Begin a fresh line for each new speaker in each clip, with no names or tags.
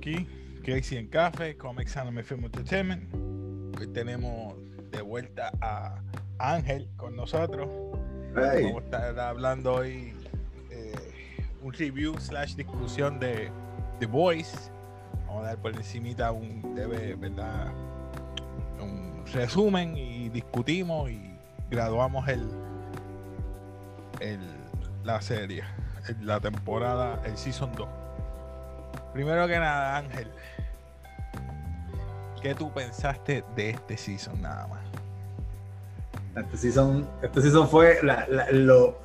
aquí. Casey en Café, Comics Anime Film Entertainment. Hoy tenemos de vuelta a Ángel con nosotros.
Hey.
Vamos a estar hablando hoy eh, un review slash discusión de The Voice. Vamos a dar por encimita un debe, ¿verdad? Un resumen y discutimos y graduamos el, el la serie, la temporada, el season 2. Primero que nada, Ángel, ¿qué tú pensaste de este season nada más?
Este season, este season fue lo,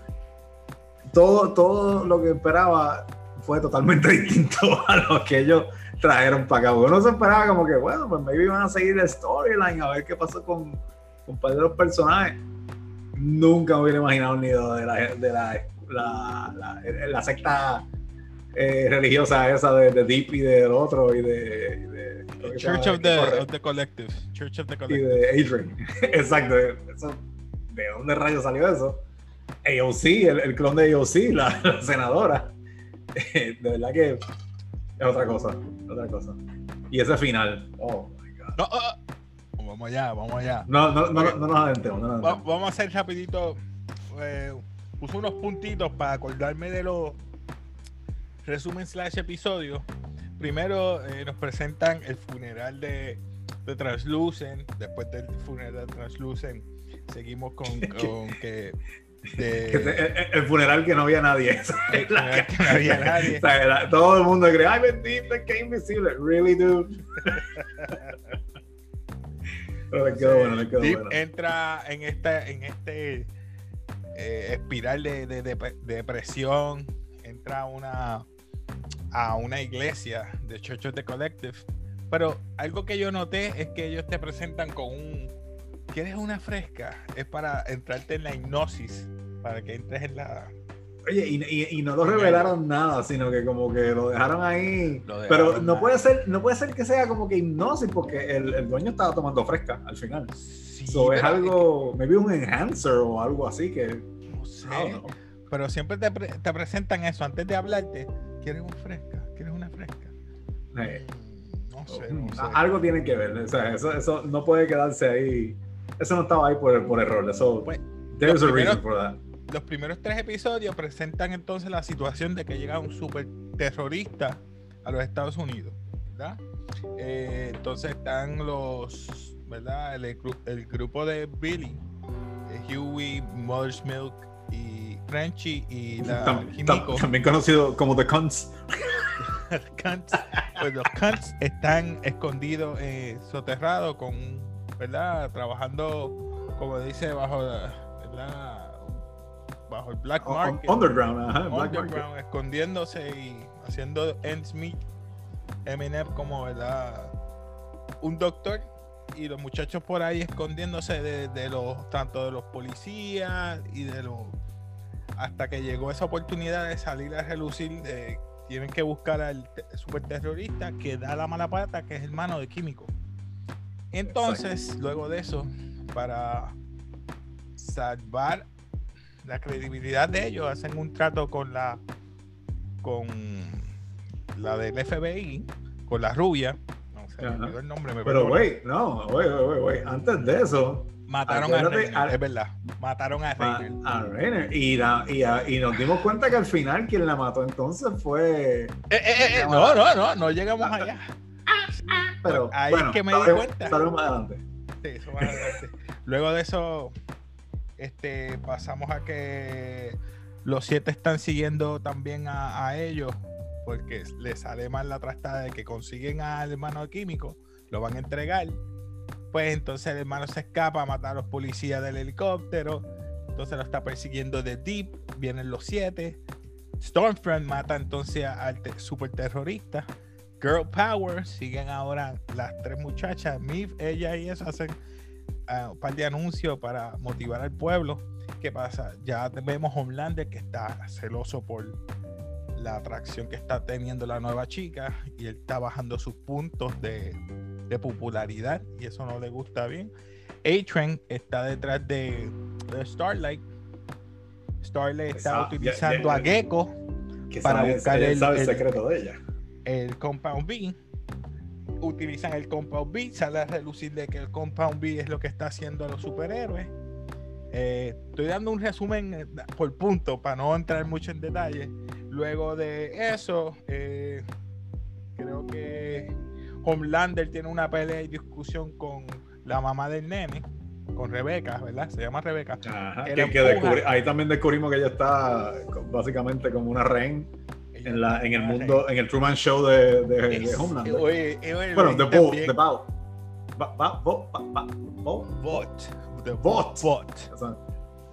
todo, todo lo que esperaba fue totalmente distinto a lo que ellos trajeron para acá. Uno se esperaba como que, bueno, pues maybe iban a seguir el storyline, a ver qué pasó con, con un par de los personajes. Nunca me hubiera imaginado ni de la, de la, la, la- la secta eh, religiosa esa de, de Deep y del otro y de...
Church of the, of the Collective. Church of the
y
Collective.
de Adrian. Exacto. Eso, ¿De dónde rayos salió eso? AOC, el, el clon de AOC, la, la senadora. De verdad que es otra cosa. Otra cosa. Y ese final. Oh my God.
No, ah. Vamos allá, vamos allá.
No, no, no, no nos adentremos. No
vamos a hacer rapidito. eh, puse unos puntitos para acordarme de los resumen slash episodios. Primero eh, nos presentan el funeral de, de Translucent. Después del funeral de Translucent seguimos con, con que de-
el, el funeral que no había nadie.
el funeral que no había nadie.
O sea, era- todo el mundo cree, ay, bendito, que invisible. Really, dude. Pero le quedó bueno, le quedó
Deep
bueno.
entra en esta en este eh, espiral de, de- de- de depresión entra una a una iglesia de Church of the Collective pero algo que yo noté es que ellos te presentan con un ¿quieres una fresca? es para entrarte en la hipnosis para que entres en la
Oye, y, y- y no lo revelaron nada, sino que como que lo dejaron ahí.
Lo dejaron
Pero no puede ser, no puede ser que sea como que hipnosis, porque el, el dueño estaba tomando fresca al final.
Sí,
So, es algo, maybe un enhancer o algo así que.
no sé, pero siempre te, pre- te presentan eso antes de hablarte ¿quieres una fresca? ¿quieres una fresca?
Eh,
no sé, no sé.
algo tiene que ver. O sea, eso, eso no puede quedarse ahí. Eso no estaba ahí por, por error. Eso,
Pues,
there's a reason for that.
los primeros tres episodios presentan entonces la situación de que llega un super terrorista a los Estados Unidos, ¿verdad? Eh, entonces están los, ¿verdad? El, el grupo de Billy, eh, Huey, Mother's Milk y Frenchy y la
Tam- también conocido como The Cunts.
Cunts, pues los Cunts están escondidos, eh, soterrados con, ¿verdad? Trabajando, como dice, bajo, la- ¿verdad? Bajo el black market.
Underground, ajá, Black Market.
underground, escondiéndose y haciendo ends meet Eminem como verdad un doctor y los muchachos por ahí escondiéndose de, de los tanto de los policías y de los hasta que llegó esa oportunidad de salir a relucir eh, tienen que buscar al te- superterrorista que da la mala pata que es hermano de químico. Entonces luego de eso para salvar la credibilidad de ellos hacen un trato con la con la del FBI con la rubia. No sé me el nombre me
Pero, güey, no, güey, güey, güey. Antes de eso,
mataron a
al-
es verdad mataron a
a,
Rainer
a. Y, la- y, a- y nos dimos cuenta que al final quien la mató entonces fue.
Eh, eh, eh, no no no no llegamos allá
Pero
Ahí es que me di cuenta.
más adelante.
Sí, eso más adelante. Luego de eso, este, pasamos a que los siete están siguiendo también a, a ellos, porque les sale mal la trastada de que consiguen al hermano químico, lo van a entregar. Pues entonces el hermano se escapa a matar a los policías del helicóptero. Entonces lo está persiguiendo de Deep. Vienen los siete. Stormfront mata entonces al te- super terrorista. Girl Power, siguen ahora las tres muchachas, Miv, ella y eso hacen ah, un par de anuncios para motivar al pueblo. ¿Qué pasa? Ya vemos Homelander que está celoso por la atracción que está teniendo la nueva chica y él está bajando sus puntos de, de popularidad y eso no le gusta bien. A-Train está detrás de, de Starlight. Starlight está
ya-
utilizando
ya-
a Gecko
Que
Para
sabe,
buscar
él
el-
sabe el,
el-
secreto de ella.
el Compound B. Utilizan el Compound B, sale a relucir de que el Compound B es lo que está haciendo a los superhéroes. Eh, estoy dando un resumen eh, por punto para no entrar mucho en detalle. Luego de eso, eh, creo que Homelander tiene una pelea y discusión con la mamá del nene, con Rebeca, ¿verdad? Se llama Rebeca.
Ajá,
que
que- descubri- ahí también descubrimos que ella está básicamente como una rehén en, la, en el mundo, en el Truman Show de, de, de
Es-
Homelander.
oye, oye,
bueno, de Bo, de bo.
Bot. The
Bot.
Bot.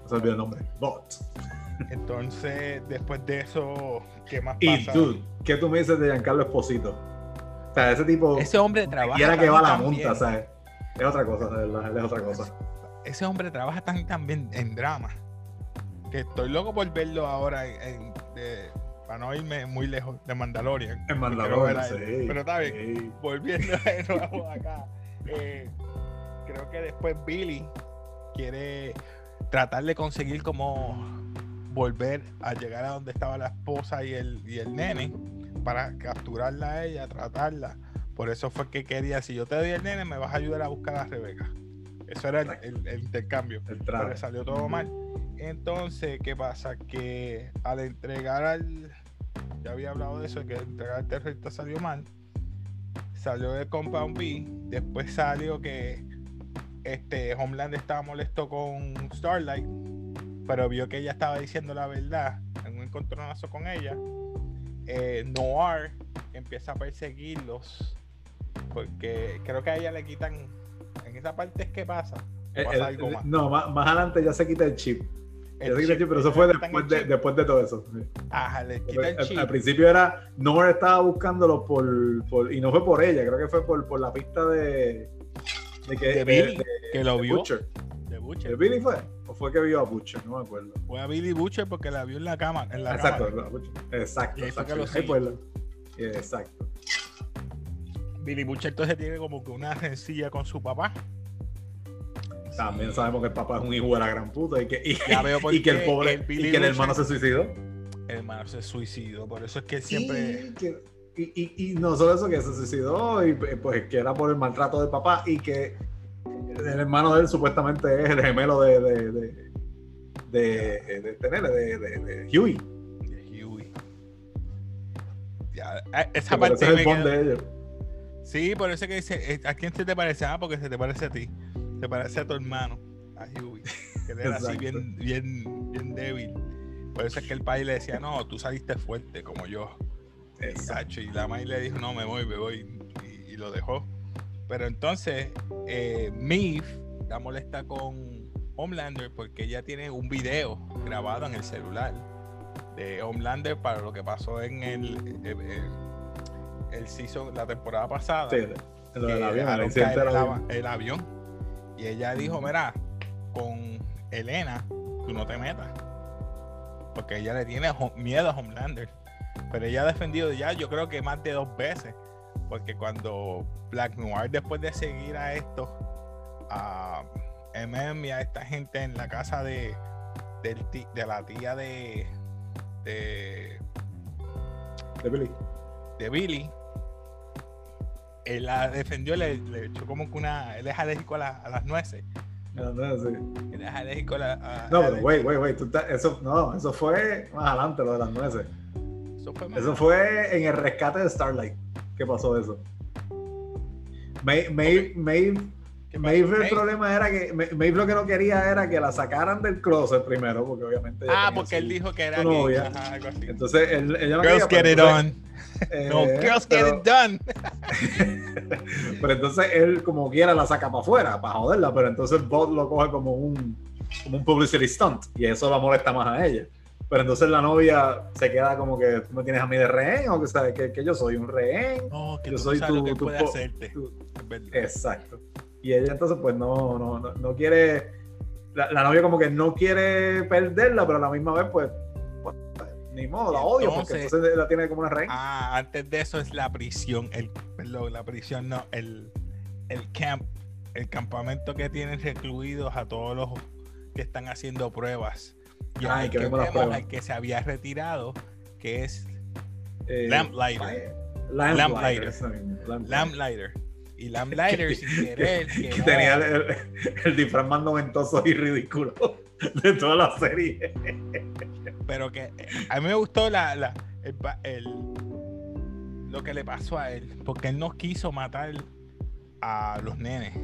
Se olvida el nombre. Bot.
Entonces, después de eso, ¿qué más
Y
pasa?
dude, ¿qué tú me dices de Giancarlo Esposito? O sea, ese tipo
Ese hombre trabaja.
quiera que va la monta. ¿sabes? Es otra cosa, de verdad, él es otra cosa.
Ese hombre trabaja tan bien en drama. Que estoy loco por verlo ahora en, en- de- para no irme muy lejos de Mandalorian.
En Mandalorian, sí.
Pero está bien.
sí.
volviendo de nuevo acá, eh, creo que después Billy quiere tratar de conseguir como volver a llegar a donde estaba la esposa y el, y el nene para capturarla a ella, tratarla. Por eso fue que quería, si yo te doy el nene, me vas a ayudar a buscar a Rebeca. Eso era el, el- el intercambio.
El
Pero le salió todo mal. Entonces, ¿qué pasa? Que al entregar al. Ya había hablado de eso, que entregar al terrorista salió mal. Salió de Compound B. Después salió que este Homeland estaba molesto con Starlight. Pero vio que ella estaba diciendo la verdad. En un encontronazo con ella. Eh, Noir empieza a perseguirlos. Porque creo que a ella le quitan. En esa parte es que pasa.
Eh,
pasa
el-
algo
el-
más.
no, más, más adelante ya se quita el chip. Ya se quita el
chip,
pero eso fue después de, después de todo eso.
Ajá, le quita el
Al,
chip.
al principio era, Nor estaba buscándolo por, por- y no fue por ella, creo que fue por, por la pista de, de que
de Billy,
de-
que lo
de
vio.
Butcher.
De Butcher.
¿De Billy fue? ¿O fue que vio a Butcher? No me acuerdo.
Fue a Billy Butcher porque la vio en la cama. En la
Exacto,
cámara.
a Butcher. exacto.
Y ahí fue
exacto.
que
Ahí fue la- Exacto.
Billy Butcher entonces tiene como que una rencilla con su papá.
También
Sí.
sabemos que el papá es un hijo de la gran puta y que, y, que el pobre
el
y que el
Butcher-
hermano se suicidó.
El hermano se suicidó. Por eso es que siempre.
Y, que- y, y- y no solo eso, que se suicidó, y pues que era por el maltrato del papá y que el hermano de él supuestamente es el gemelo de, de, de, de, de, tener, de, de, de Huey.
de Huey. Ya, eh, esa parte
es el
quedó-
de ellos.
Sí, por eso es que dice, eh, ¿a quién se te parece? Ah, porque se te parece a ti. Se parece a tu hermano, a Huey. Que era así bien, bien, bien débil. Por eso es que el país le decía, no, tú saliste fuerte como yo.
Exacto.
Y la May le dijo, no, me voy, me voy. Y, y lo dejó. Pero entonces, eh, Miff está molesta con Homelander porque ella tiene un video grabado en el celular de Homelander para lo que pasó en el, el, el- el season, la temporada pasada.
Sí, el avión.
el avión. Y ella dijo, mira, con Elena, tú no te metas. Porque ella le tiene miedo a Homelander. Pero ella ha defendido ya, yo creo que más de dos veces. Porque cuando Black Noir, después de seguir a esto, a MM y a esta gente en la casa de, del de la tía de, de,
De Billy.
de Billy, él la defendió, le, le echó como que una. Él es alérgico a, la- a las nueces.
No, no, sí.
Él es alérgico a la. a-
No, pero wait, wait, wait. tú estás- eso, no, eso fue más adelante, lo de las nueces.
Eso fue
Eso fue en el rescate de Starlight. ¿Qué pasó eso? Maeve,
¿Qué pasó?
Maeve el problema era que Ma- Maeve lo que no quería era que la sacaran del closet primero, porque obviamente.
Ah, porque él dijo que era
su
gay,
novia.
ajá, algo así.
Entonces él, ella no
Girls
quería,
get it on.
eh,
No, girls
pero,
get it done.
pero entonces él como quiera la saca para afuera, para joderla, pero entonces Bot lo coge como un, como un publicity stunt y eso la molesta más a ella. Pero entonces la novia se queda como que tú me tienes a mí de rehén o que, ¿sabes? que, que yo soy un rehén.
No, que
Yo
tú
soy
sabes lo
tu-
que
tu
puede hacerte.
tu-. Exacto. Y ella entonces pues no, no, no, no quiere, la, la novia como que no quiere perderla, pero a la misma vez pues, pues, ni modo, la odio porque
Entonces-
la tiene como una reina.
Ah, antes de eso es la prisión, el, perdón, la prisión no, el, el camp, el campamento que tienen recluidos a todos los que están haciendo pruebas. Y
Ay, que vemos pruebas.
al que se había retirado, que es
Eh,
Lamplighter.
Fire-
Lamplighter.
Lamplighter.
Lamplighter. Y Lamplighter sin querer.
que tenía el, el, el disfraz más noventoso y ridículo de toda la serie.
Pero que a mí me gustó la, la- el, el- lo que le pasó a él. Porque él no quiso matar a los nenes.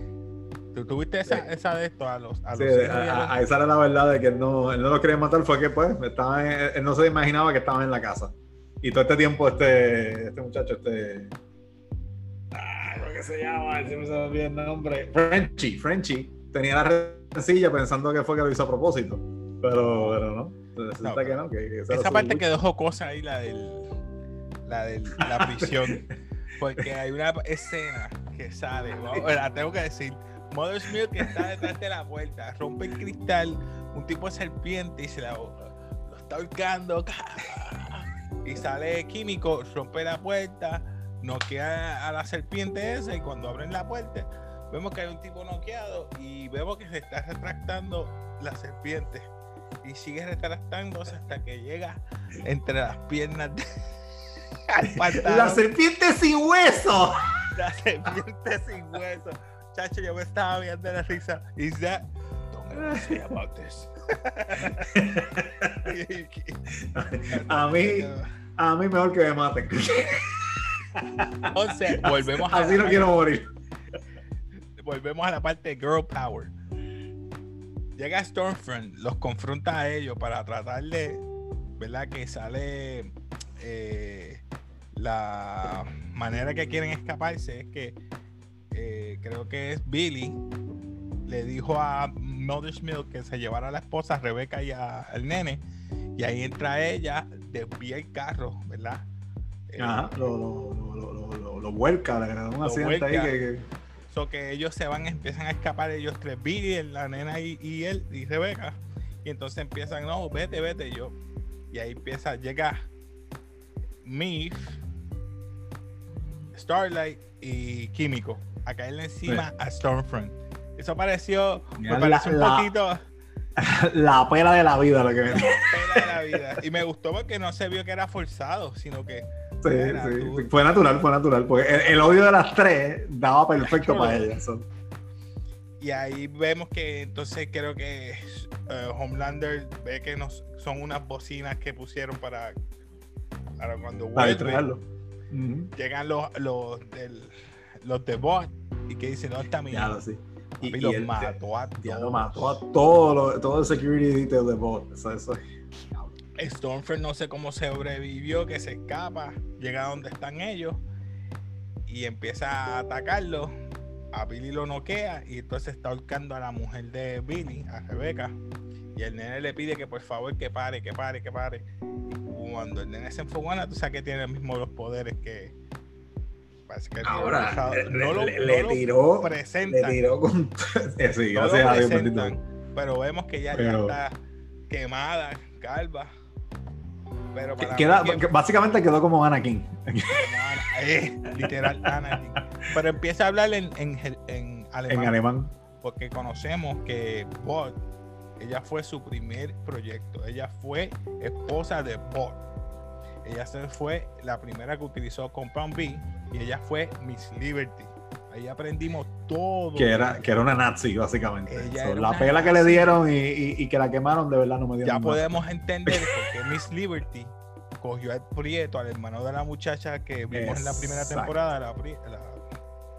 ¿Tú tuviste esa,
Sí.
esa de esto? A los, a
Sí,
los y a
a-
los-
a- ahí sale la verdad de que él no, él no lo quería matar, fue que pues estaba en- él no se imaginaba que estaban en la casa. Y todo este tiempo este, este muchacho, este... Ah, ¿cómo que se llama? Siempre se me olvida el nombre. Frenchy, Frenchy. Tenía la rencilla pensando que fue que lo hizo a propósito. Pero, pero no.
No,
que no. Que, que esa era
Esa parte
lucha.
que dejó ahí, la del. La de la prisión. Porque hay una escena que sale, vamos, la tengo que decir. Mother's Milk está detrás de la puerta, rompe el cristal, un tipo de serpiente y se la, lo está ahorcando. Y sale químico, rompe la puerta, noquea a la serpiente esa y cuando abren la puerta vemos que hay un tipo noqueado y vemos que se está retractando la serpiente y sigue retractándose hasta que llega entre las piernas de- al pantalón.
¡La serpiente sin hueso!
La serpiente sin hueso. Chacho, yo me estaba viendo la risa. Is that? Don't about this.
A mí, a mí mejor que me maten.
Entonces, volvemos a,
Así no quiero morir.
volvemos a la parte de Girl Power. Llega Stormfront, los confronta a ellos para tratar de, ¿verdad? Que sale eh, la manera que quieren escaparse es que eh, creo que es Billy le dijo a Mother's Milk que se llevara a la esposa a Rebeca y a- al nene y ahí entra ella, desvía el carro, ¿verdad? Eh,
Ajá, lo, lo, lo, lo, lo, lo, lo vuelca, le un accidente ahí que, que-
So que ellos se van, empiezan a escapar ellos tres, Billy, la nena y, y él y Rebeca. Y entonces empiezan, no, vete, vete yo. Y ahí empieza, llega Miff, Starlight y Químico a caerle encima a Stormfront. Eso pareció, me
la-
un
la-
poquito
la pela de la vida lo que me
pena de la vida. Y me gustó porque no se vio que era forzado, sino que
Sí, sí,
tú-
fue natural, fue natural. Porque el, el odio de las tres daba perfecto para ella. so.
Y ahí vemos que entonces creo que eh, Homelander ve que nos, son unas bocinas que pusieron para, para cuando
Para
vuelve.
distraerlo. Ujú.
Llegan los, los, del, los de bot y que dicen, ¿dónde está mi
Ya
hijo?"
lo sí.
Papi, los
él-
mató a
ya lo
todos.
mató a todo, el security detail de bot. Eso, eso.
Stormfront no sé cómo sobrevivió, que se escapa, llega a donde están ellos y empieza a atacarlo. A Billy lo noquea y entonces está ahorcando a la mujer de Billy, a Rebeca. Y el nene le pide que por favor que pare, que pare, que pare. Y cuando el nene se enfogona, tú sabes que tiene mismo los poderes que. Parece que
Ahora,
no
le,
lo,
le-
no
le tiró. Le
presentan.
tiró con. Sí,
no
gracias a Dios,
pero vemos que ya, ya
Pero-
está quemada, calva. Pero para
Queda,
que-
básicamente quedó como Anakin.
Eh, literal Anakin. Pero empieza a hablar en, en, en alemán,
En alemán.
porque conocemos que Bot, ella fue su primer proyecto. Ella fue esposa de Bot. Ella se fue la primera que utilizó Compound B y ella fue Miss Liberty. Ahí aprendimos todo.
Que era, que era una nazi, básicamente. So, la pela que le dieron y, y- y que la quemaron, de verdad no me dio
ya podemos entender por qué Miss Liberty cogió al Prieto, al hermano de la muchacha que vimos en la primera temporada, la,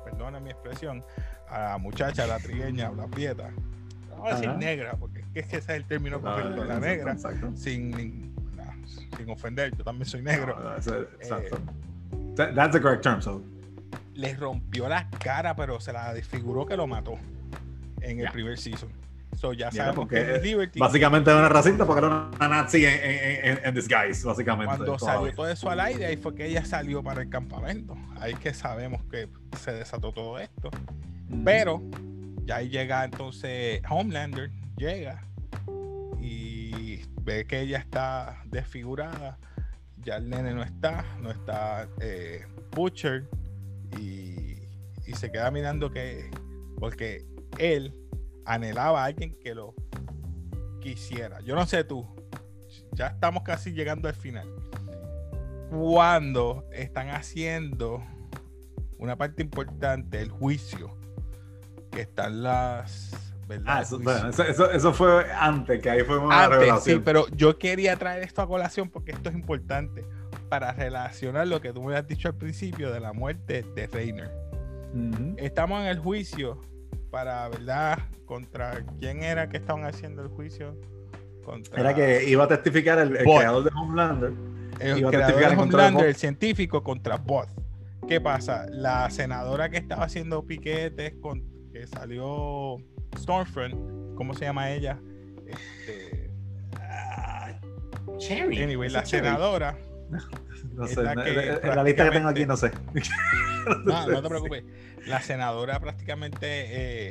perdona mi expresión, a la muchacha, la trigueña, la prieta. Vamos a decir negra, porque es que ese es el término
Ah,
correcto, la negra,
Exacto.
sin, sin ofender, yo también soy negro.
No, eso- exacto.
Eh,
That- that's the correct term. So.
Le rompió la cara, pero se la desfiguró que lo mató en el primer season. So ya sabemos
porque
que Liberty
Básicamente era una racista porque era una nazi en, en, en- en disguise, básicamente.
Cuando
todavía.
salió todo eso al aire, ahí fue que ella salió para el campamento. Ahí que sabemos que se desató todo esto.
Ujú.
Pero ya ahí llega entonces Homelander, llega y ve que ella está desfigurada. Ya el nene no está, no está eh, Butcher y, y se queda mirando que, porque él anhelaba a alguien que lo quisiera. Yo no sé tú, ya estamos casi llegando al final. cuando están haciendo una parte importante, el juicio, que están las... ¿verdad?
Ah, eso, bueno, eso, eso- eso fue antes, que ahí fue una
Antes,
revelación.
sí, pero yo quería traer esto a colación porque esto es importante para relacionar lo que tú me has dicho al principio de la muerte de Reiner. Estamos en el juicio para, ¿verdad? Contra quién era que estaban haciendo el juicio. Contra
Era que iba a testificar el, creador de Homelander.
el
iba a testificar
de Homelander, el científico, contra Bot. ¿Qué pasa? La senadora que estaba haciendo piquetes, con, que salió Stormfront, ¿cómo se llama ella? Este,
Ah, Cherry.
anyway, la
Cherry.
senadora
No sé,
la que
lista que tengo aquí no sé.
No, no te preocupes. La senadora prácticamente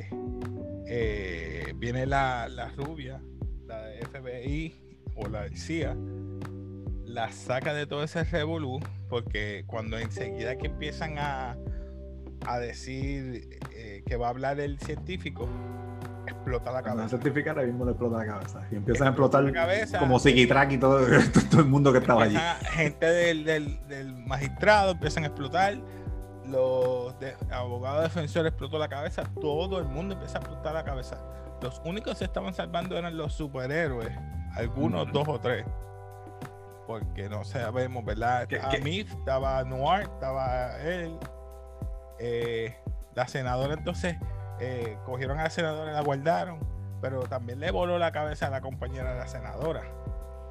eh, eh, viene la, la rubia, la de FBI o la CIA, la saca de todo ese revolú, porque cuando enseguida que empiezan a, a decir eh, que va a hablar el científico, explota la
Cuando
cabeza.
certificar, ahí mismo le explota la cabeza. Y empiezan a explotar
la cabeza.
como Psiquitrack y todo, todo el mundo que estaba allí.
Gente del, del- del magistrado empiezan a explotar, los de- abogados defensores explotó la cabeza, todo el mundo empieza a explotar la cabeza. Los únicos que se estaban salvando eran los superhéroes, algunos dos o tres. Porque no sabemos, ¿verdad?
¿Qué- qué?
Mif, estaba Noir, estaba él. eh, la senadora entonces eh, cogieron a la senadora y la guardaron, pero también le voló la cabeza a la compañera de la senadora.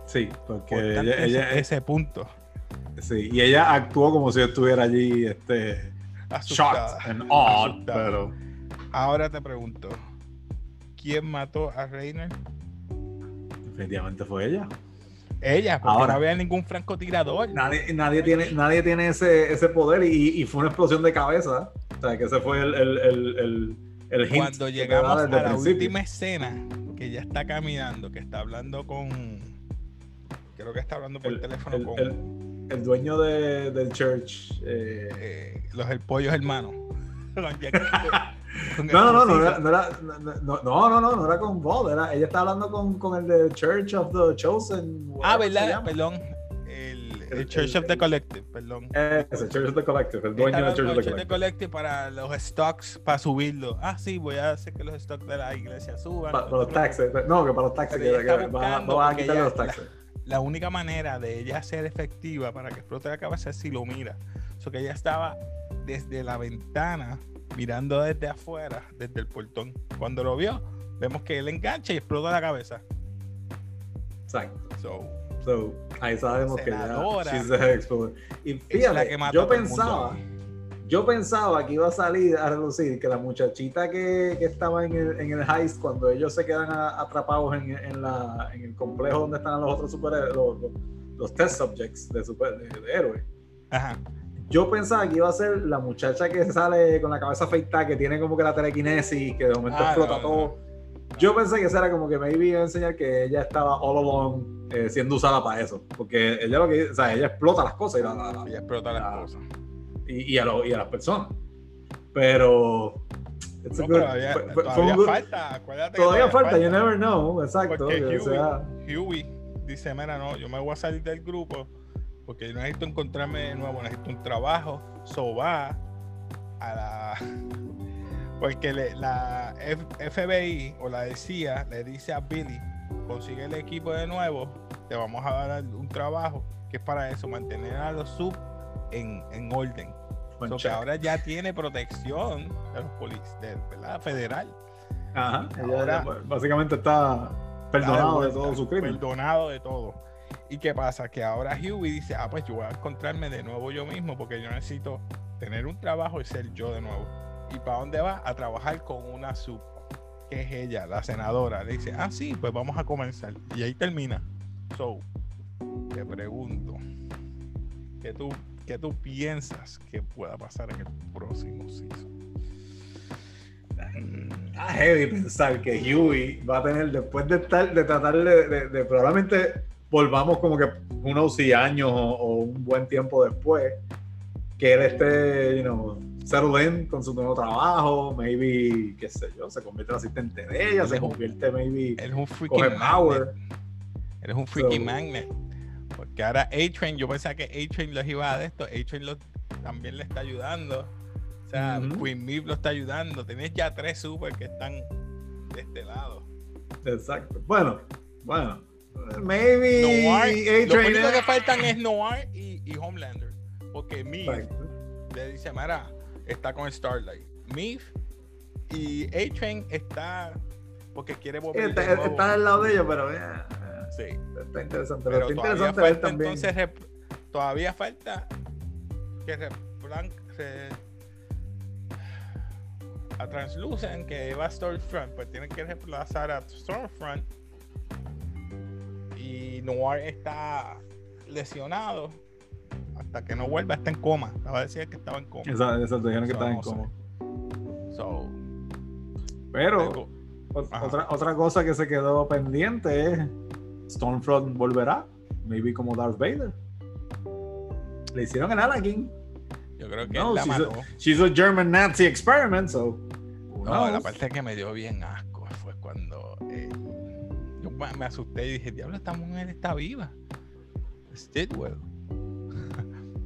Sí, porque ella, ella-
ese, punto.
sí, y ella actuó como si estuviera allí, este,
Asustada,
shocked and
asustada.
pero
Ahora te pregunto, ¿quién mató a Reiner?
definitivamente fue ella.
Ella, porque
Ahora.
no había ningún francotirador.
Nadie, nadie tiene, nadie tiene ese, ese poder y, y fue una explosión de cabeza. O sea, que ese fue el, el, el, el, el
Cuando llegamos a la
principio.
última escena, que ya está caminando, que está hablando con. Creo que está hablando por
El-
teléfono
el-
con
el- El dueño de, del church. eh,
eh, los el pollos hermanos.
No, no, no, no era, no, era, no, no, no, no, era con Bob, era, ella estaba hablando con, con el de Church of the Chosen.
Ah, ¿verdad? Perdón. El, el
El-
Church
el-
of the Collective, perdón.
Ese, Church of the Collective, el dueño
Está
de Church of the Collective.
the Collective para los stocks, para subirlo. Ah, sí, voy a hacer que los stocks de la iglesia suban.
Pa- para los taxes, no, que para los taxes, que, que va, va a
ella-
los taxes.
la única manera de ella ser efectiva para que explote la cabeza es si lo mira. So que ella estaba desde la ventana, mirando desde afuera, desde el portón. Cuando lo vio, vemos que él engancha y explota la cabeza.
Exacto.
So,
So, ahí sabemos que ya she's the. Y fíjate, yo pensaba, yo pensaba que iba a salir a relucir que la muchachita que, que estaba en el, en el heist cuando ellos se quedan a- atrapados en, en la, en el complejo donde están los otros superhéroes, los, los, los test subjects de, super, de, de héroes.
Ajá.
Yo pensaba que iba a ser la muchacha que sale con la cabeza afeitada, que tiene como que la telequinesis, que de momento
Ah,
explota
no, no,
todo. Yo pensé que era como que maybe iba a enseñar que ella estaba all along eh, siendo usada para eso. Porque ella lo que o sea, ella explota las cosas y, la- la- la-
Ella explota las
Ah,
cosas.
y, y a, lo- y a las personas. Pero.
No,
good-
todavía,
fue- fue- fue
todavía
un good-
falta, acuérdate
todavía falta, you never know. Exacto.
Porque
que
Huey,
sea-
Huey dice, mira, no, yo me voy a salir del grupo porque yo necesito encontrarme de nuevo, necesito un trabajo. So va a la... Porque le- la F- FBI o la CIA le dice a Billy, consigue el equipo de nuevo, te vamos a dar un trabajo que es para eso, mantener a los sub en, en orden. So que ahora ya tiene protección de los policías, ¿verdad? Federal.
Ajá,
ahora-
ella básicamente está perdonado de
vuelta,
todo su crimen.
Perdonado de todo. ¿Y qué pasa? Que ahora Huey dice, ah, pues yo voy a encontrarme de nuevo yo mismo porque yo necesito tener un trabajo y ser yo de nuevo. ¿Y para dónde va? A trabajar con una sub, que es ella, la senadora. Le dice, ah, sí, pues vamos a comenzar. Y ahí termina. So, te pregunto, ¿qué tú, qué tú piensas que pueda pasar en el próximo season?
Ah, heavy pensar que Huey va a tener, después de, estar, de tratar de, de- de probablemente volvamos como que unos sí años o, o un buen tiempo después, que él esté, you know, settle in con su nuevo trabajo, maybe, qué sé yo, se convierte en asistente de ella,
Él
se
un-
convierte maybe,
Él es un freaking
power.
Él es un freaking
So-
magnet. Porque Que ahora A-Train, yo pensaba que A-Train los iba a de esto, A-Train también le está ayudando. O sea. Queen Meep lo está ayudando. Tienes ya tres super que están de este lado.
Exacto. Bueno, bueno. Maybe
Noir, lo único que faltan es Noir y, y Homelander. Porque Meep le dice, Mara, está con Starlight. Meep y A-Train está porque quiere volver
Está, está al lado de ellos, pero eh,
Sí.
eh, está interesante. Pero,
Pero
está
todavía
interesante
falta
también.
entonces rep- todavía falta que replan- re- a Translucent que va a Stormfront, pues tienen que reemplazar a Stormfront y Noir está lesionado hasta que no vuelva, está en coma. Estaba a decir que estaba en coma.
Exacto, exacto, dijeron que
So,
estaba en
no sé.
coma.
So,
Pero otra, otra cosa que se quedó pendiente es Stormfront volverá, maybe como Darth Vader. Le hicieron el Anakin.
yo creo que
No,
él la
she's,
mató.
a, she's a German Nazi experiment, so.
No, la parte que me dio bien asco fue cuando eh, yo me me asusté y dije, diablo, esta mujer está viva. Stidwell.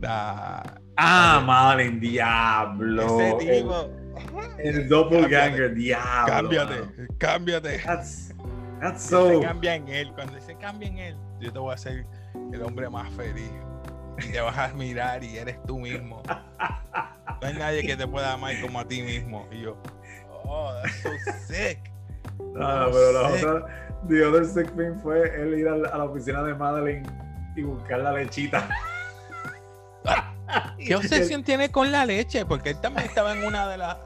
La-
Ah, Madeline, diablo.
ese
El-
tipo.
El, doppelganger, diablo.
Cámbiate,
mano.
cámbiate.
That's, that's
Se cambia en él. Cuando se cambia en él, yo te voy a hacer el hombre más feliz. Y te vas a mirar y eres tú mismo. No hay nadie que te pueda amar como a ti mismo. Y yo, oh, that's so sick.
No, no, pero la otra, the other sick thing fue él ir a la, a la oficina de Madeline y buscar la lechita.
¿Qué obsesión tiene con la leche? Porque él también estaba en una de las.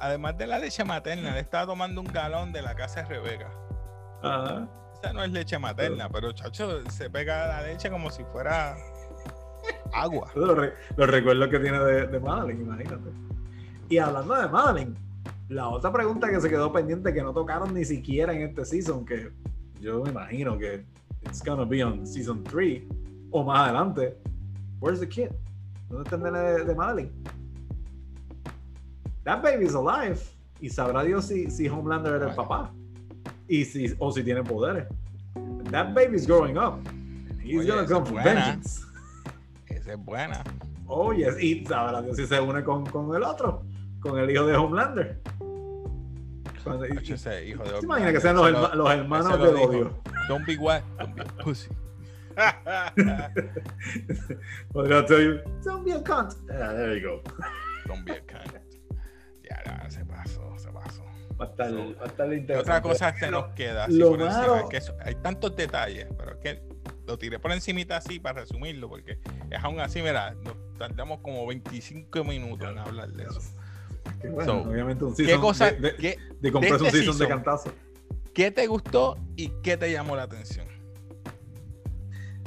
Además de la leche materna, él estaba tomando un galón de la casa de Rebeca.
Ajá.
Esa no es leche materna, pero chacho, se pega la leche como si fuera agua.
Los, re- los recuerdos que tiene de, de Madeline, imagínate. Y hablando de Madeline, la otra pregunta que se quedó pendiente que no tocaron ni siquiera en este season, que yo me imagino que it's gonna be on season 3 o más adelante. Where's the kid? ¿Dónde está el nene de, de Madeline? That baby's alive. Y sabrá Dios si, si Homelander era el papá. Y si, o si tiene poderes. That baby's growing up. He's
Oye,
gonna come for vengeance.
Esa es buena.
Oh, yes. Y sabrá Dios si se une con, con el otro, con el hijo de Homelander. Cuando- y-
Chacho, ese hijo de
¿Te imaginas que sean los,
Ese lo-
herma- los hermanos del odio?
Don't be what? Don't be a pussy.
Podría tell you, don't be a cunt. Ah, there you go.
Don't be a cunt. Ya, ya, se pasó, se pasó.
Va a estar,
So,
va a estar
¿Qué
interesante.
otra cosa se nos queda? así
lo
por encima?
malo-
Es que eso- hay tantos detalles, pero es que lo tiré por encimita así para resumirlo, porque es aún así, mira, nos tardamos como 25 minutos en hablar de eso.
Que bueno,
So,
obviamente un
¿Qué
season
cosa,
de, de,
qué,
de comprarse
de
un
este
season de
season?
cantazo.
qué te gustó y qué te llamó la atención?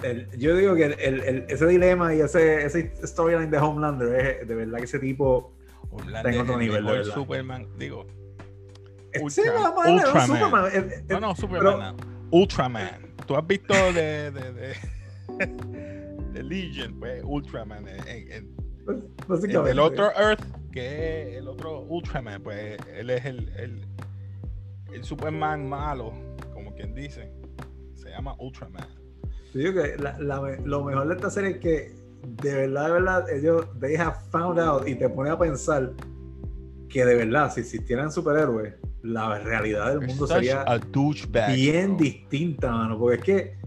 El- yo digo que el- el- el- ese dilema y ese, ese storyline de Homelander es de verdad que ese tipo
Orlando
Tengo
es
otro
el
nivel, verdad.
Superman, digo,
Sí, la madre, no,
Ultraman.
Superman, eh, eh,
no, no, Superman,
pero-
no. Ultraman. ¿Tú has visto de, de, de, de Legion? Pues Ultraman. en- en- en- el, el otro Earth, que es el otro Ultraman, pues él es el, el, el Superman malo, como quien dice. Se llama Ultraman.
Yo digo que la- la lo mejor de esta serie es que de verdad, de verdad, ellos, they have found out y te pone a pensar que de verdad, si existieran superhéroes, la realidad del mundo sería
douchebag.
bien
bro.
distinta, mano, porque es que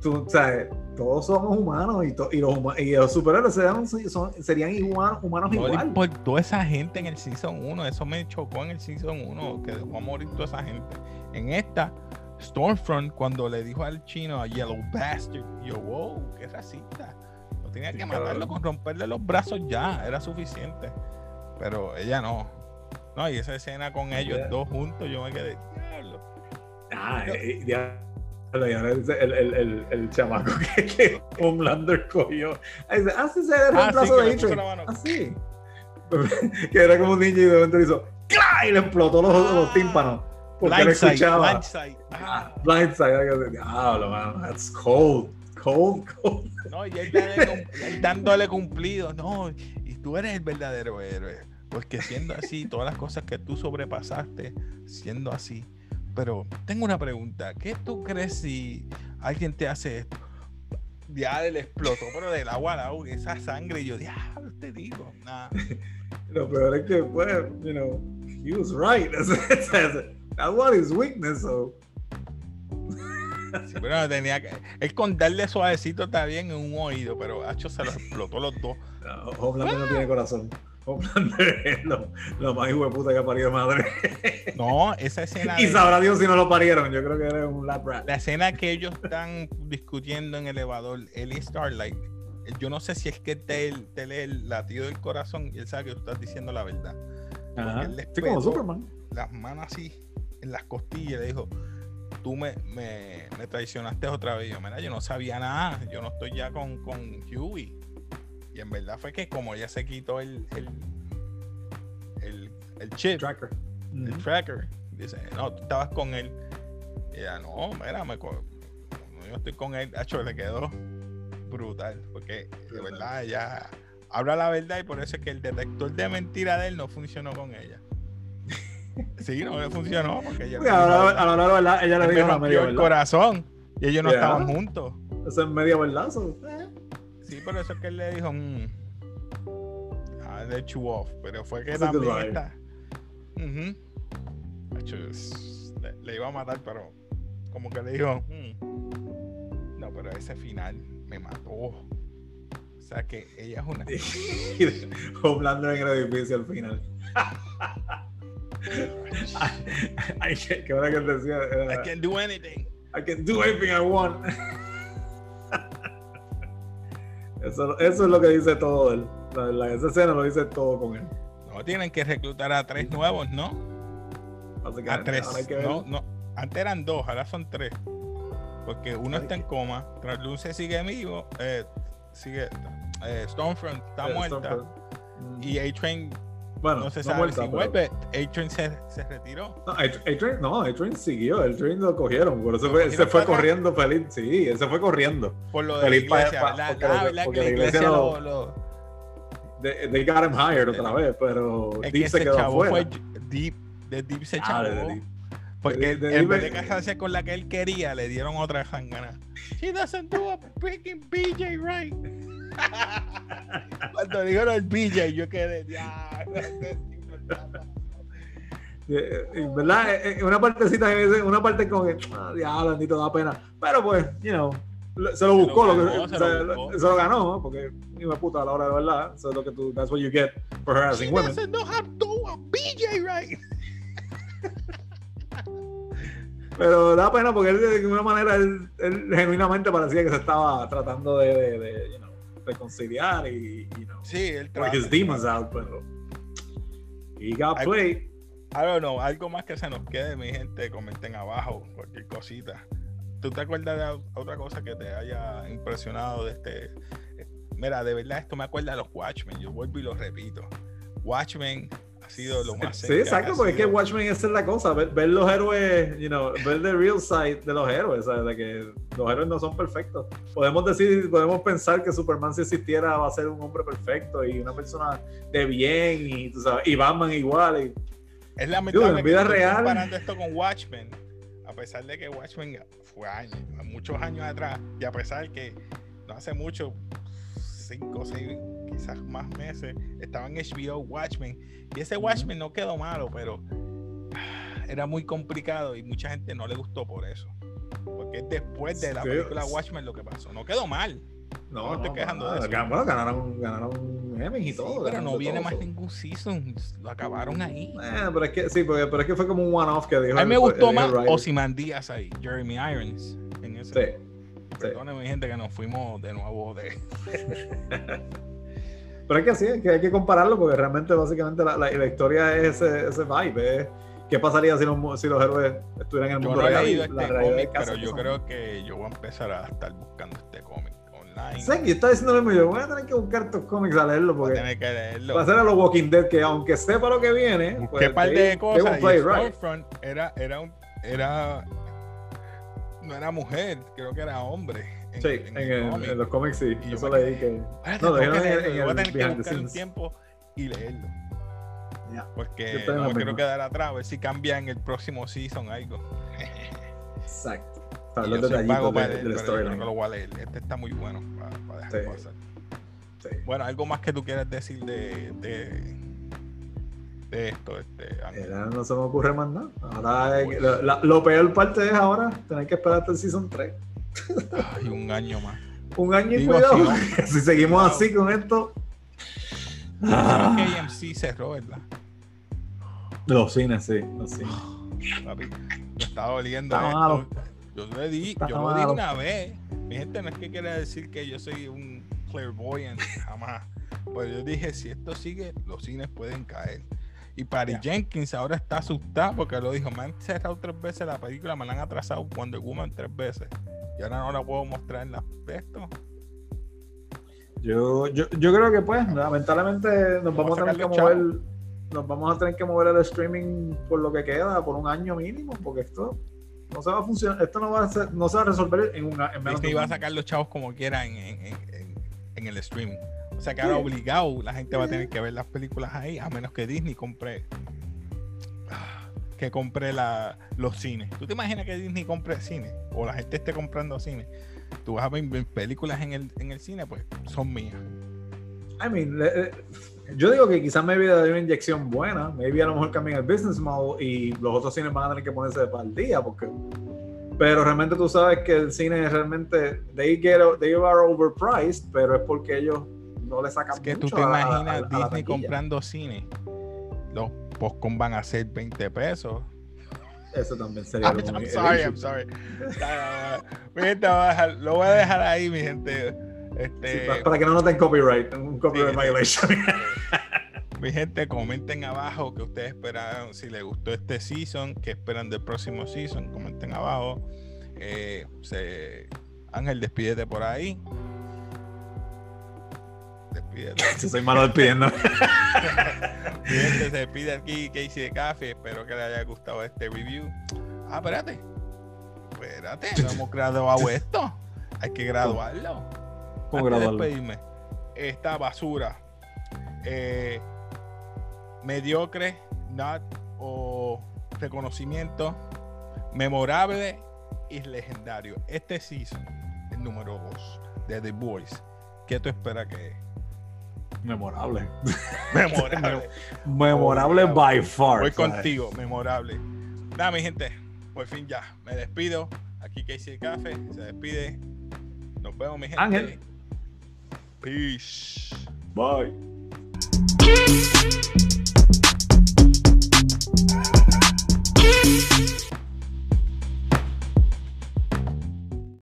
tú sabes, todos somos humanos y, to- y los, y los superhéroes serían, son- serían igual, humanos
No
igual.
importó esa gente en el Season 1. Eso me chocó en el Season 1, que dejó a morir toda esa gente. En esta, Stormfront, cuando le dijo al chino a Yellow Bastard, yo, wow, qué racista. No tenía que matarlo con romperle los brazos ya, era suficiente. Pero ella no. No, y esa escena con ellos
Ella-
dos juntos, yo me quedé, diablo.
Ah, eh, ya. El, el, el, el chamaco que, que Homelander cogió. Dice, ah, sí, ese era el
Ah, sí,
reemplazo de
la mano.
Ah, que era como un niño y de momento hizo ¡cla! y le explotó los, los tímpanos. Porque
Blindside,
escuchaba.
blindside. Ah,
Blindside. Diablo, man. That's cold. Cold, cold.
No, y él, dándole cum- él dándole cumplido, no, y tú eres el verdadero héroe, porque siendo así, todas las cosas que tú sobrepasaste, siendo así. Pero tengo una pregunta, ¿qué tú crees si alguien te hace esto? ya le explotó, pero del agua al agua, esa sangre. Y yo, diablo, te digo, nada.
Lo peor es que, pues, you know, he was right. That's what his weakness, so.
Sí, pero tenía que. El con darle suavecito está bien en un oído, pero Hacho se lo explotó los dos.
No, no tiene corazón. Homelander es lo, lo más hijo de puta que ha parido madre.
No, esa escena.
y
de-
sabrá Dios si no lo parieron. Yo creo que era un lap rat.
La escena que ellos están discutiendo en el elevador, él y Starlight, yo no sé si es que te, te lee el latido del corazón y él sabe que tú estás diciendo la verdad. Él le
Sí, como. Superman.
Las manos así en las costillas y le dijo, tú me, me, me traicionaste otra vez. Yo, mira, yo no sabía nada, yo no estoy ya con, con Huey. Y en verdad fue que como ella se quitó el, el, el, el chip,
Tracker.
el tracker. Dice, no, tú estabas con él. Y ella, no, mira, me yo estoy con él. Hacho, le quedó brutal. Porque de verdad ella habla la verdad y por eso es que el detector de mentira de él no funcionó con ella. Sí, no le funcionó porque ella,
Uy, a la a la de verdad, ella le dijo la
rompió
media
el
verdad.
corazón y ellos no estaban juntos.
Eso es media verdad. eh.
Sí, por eso es que él le dijo, mm, ah, let you off. Pero fue que también está. Le, le iba a matar, pero como que le dijo, "Mm". no, pero ese final me mató. O sea que ella es una.
Homelander en el edificio al final. Ay, qué, qué hora que él decía. era,
I can't do anything.
I can do anything I want. Eso, eso es lo que dice todo él. La, la- esa escena lo dice todo con él.
No tienen que reclutar a tres nuevos, ¿no? A tres.
ahora hay que
No, no. Antes eran dos, ahora son tres. Porque uno está en coma, Trasluce sigue vivo, eh, sigue, eh, Stormfront está
Eh,
muerta
Stormfront.
Y A-Train
bueno,
no se
no
sabe
muerta,
si
pero-
vuelve. A-Train se, se retiró.
No, A-Train no, A-Train siguió, el train lo cogieron, por eso
¿Lo
fue,
cogieron
se fue
para
corriendo feliz, sí, él se fue corriendo.
Por lo de la iglesia,
pa-
¿verdad?
porque
Ah,
la- iglesia lo- They, they got him hired otra vez, pero Deep
que
se quedó
chavo fue Deep, de Deep se
Ah,
chavó.
de- de Deep.
Porque
de-
él-
de
en
Deep-
vez de casarse con la que él quería, le dieron otra jangana. She doesn't do a freaking BJ right. Cuando dijeron el BJ, yo quedé, ya.
¿Verdad? Eh, eh, Una partecita, que me dice- una parte como que, ah, diablo, bendito, da pena. Pero pues, you know, lo- se lo buscó, lo,
ganó,
que-
se
se,
lo
lo-
buscó.
se lo ganó, porque, hijo de puta, a la hora de verdad, eso es lo que tú, that's what you get for
She
harassing women.
doesn't know how to do a BJ right.
Pero da pena porque él, de alguna manera, él, él genuinamente parecía que se estaba tratando de, de, de, you know, reconciliar y, you know,
Sí, él
like his demons out, pero he got
Ay,
played.
I don't know, algo más que se nos quede, mi gente, comenten abajo, cualquier cosita. ¿Tú te acuerdas de ot- otra cosa que te haya impresionado de este? Mira, de verdad esto me acuerda de los Watchmen, yo vuelvo y lo repito. Watchmen ha sido lo más
Sí, exacto, porque es que Watchmen esa es la cosa, ver, ver los héroes, you know, ver the real side de los héroes, ¿sabes? De que los héroes no son perfectos. Podemos decir, podemos pensar que Superman si existiera va a ser un hombre perfecto y una persona de bien y, tú sabes, y Batman igual. Y,
Es lamentable
Dude, en vida
que
real-
comparando esto con Watchmen, a pesar de que Watchmen fue años, muchos años atrás, y a pesar que no hace mucho, cinco o seis, quizás más meses, estaba en HBO Watchmen, y ese. Watchmen no quedó malo, pero ah, era muy complicado y mucha gente no le gustó por eso. Porque es después de la película Watchmen lo que pasó. No quedó mal, No me estoy quejando de eso.
Bueno, ganaron, ganaron Emmys y
sí,
todo.
pero no viene
todo,
más ningún season. Lo acabaron ahí.
Eh, pero es que sí, pero es que fue como un one-off que dijo.
A mí me
el-
gustó
el
más
writer.
Ozymandias ahí, Jeremy Irons. En ese.
Sí.
Perdónenme, gente, que nos fuimos de nuevo de.
Pero es que sí, es que hay que compararlo porque realmente básicamente la, la- la historia es ese, ese vibe. es ¿Qué pasaría si los, si los héroes estuvieran en el
Yo
mundo
no
real? la
este
realidad
cómic, pero yo creo que yo voy a empezar a estar buscando este cómic online.
Sé que estaba diciendo lo mismo, yo voy a tener que buscar estos cómics a leerlo
Voy a
porque
tener que leerlo.
va a ser a los Walking Dead que aunque sepa lo que viene,
Busqué
pues,
un par
they-
de cosas. Y
right.
Era, era un. Era. No era mujer, creo que era hombre. En,
Sí,
en
en,
el
el- en los cómics sí,
Y yo
eso leí que... No,
tengo que leerlo, yo voy a tener que buscar tiempo y leerlo.
Yo
Porque no me quiero quedar atrás, a ver si cambia en el próximo season algo.
Exacto. para los detallitos de- del
que
storyline.
lo voy a leer. Este está muy bueno para, para dejar
Sí.
pasar.
Sí.
Bueno, algo más que tú quieras decir de, de, de esto, este,
no se me ocurre más nada. Ahora, eh, lo, la- lo peor parte es ahora tener que esperar hasta el season 3.
Ay, un año más.
Un año y
Digo,
cuidado.
si no-
si seguimos así con esto.
Creo
Ah.
que AMC cerró, ¿verdad?
Los cines, sí. Los cines.
Papi, me está doliendo.
Está
esto. Yo lo di,
Está
yo lo una vez. Mi gente no es que quiera decir que yo soy un clairvoyant, jamás. Pues yo dije, si esto sigue, los cines pueden caer. Y Patty. Jenkins ahora está asustada porque lo dijo, me han cerrado tres veces la película, me la han atrasado Wonder Woman tres veces. Y ahora no la puedo mostrar en la esto.
Yo, yo, yo creo que pues, lamentablemente nos
Vamos
vamos
a
tener que mover. Nos vamos a tener que mover el streaming por lo que queda, por un año mínimo, porque esto no se va a funcionar, esto no va a ser, no se va a resolver en, una, en menos
Disney va a sacar los chavos como quiera en- en- en- en el streaming. O sea que ahora obligado la gente va a tener que ver las películas ahí, a menos que Disney compre que compre la, los cines. ¿Tú te imaginas que Disney compre cine? O la gente esté comprando cine. Tú vas a ver películas en el, en el cine, pues son mías.
I mean, yo digo que quizás me vida de una inyección buena, maybe a lo mejor cambien el business model y los otros cines van a tener que ponerse para el día, porque pero realmente tú sabes que el cine realmente they get they are overpriced, pero es porque ellos no le sacan
Es que tú te
a a
imaginas
a
Disney comprando cine. Los postcom van a ser 20 pesos.
Eso también sería
I'm,
algo muy-
I'm sorry, I'm sorry. Ah, mi gente, voy a dejar- lo voy a dejar ahí, mi gente. Este,
pa- para que no noten copyright, un copyright
Sí.
violation.
Mi gente, comenten abajo que ustedes esperaron, si les gustó este season, que esperan del próximo season, comenten abajo. Eh, se- Ángel, despídete por ahí. Despídete.
Si soy malo despidiendo.
Se despide aquí Casey de Café. Espero que les haya gustado este review. Ah, espérate. Espérate, no hemos graduado esto. Hay que graduarlo.
¿Cómo
de
graduarlo?
despedirme, esta basura eh, mediocre, not o reconocimiento memorable y legendario. Este season, el número 2 de The Boys. ¿Qué tú esperas que es?
Memorable.
memorable.
memorable by far.
Voy contigo, memorable. Nada, mi gente, por fin ya. Me despido. Aquí Casey el Café se despide. Nos vemos, mi gente.
Ángel.
Peace.
Bye.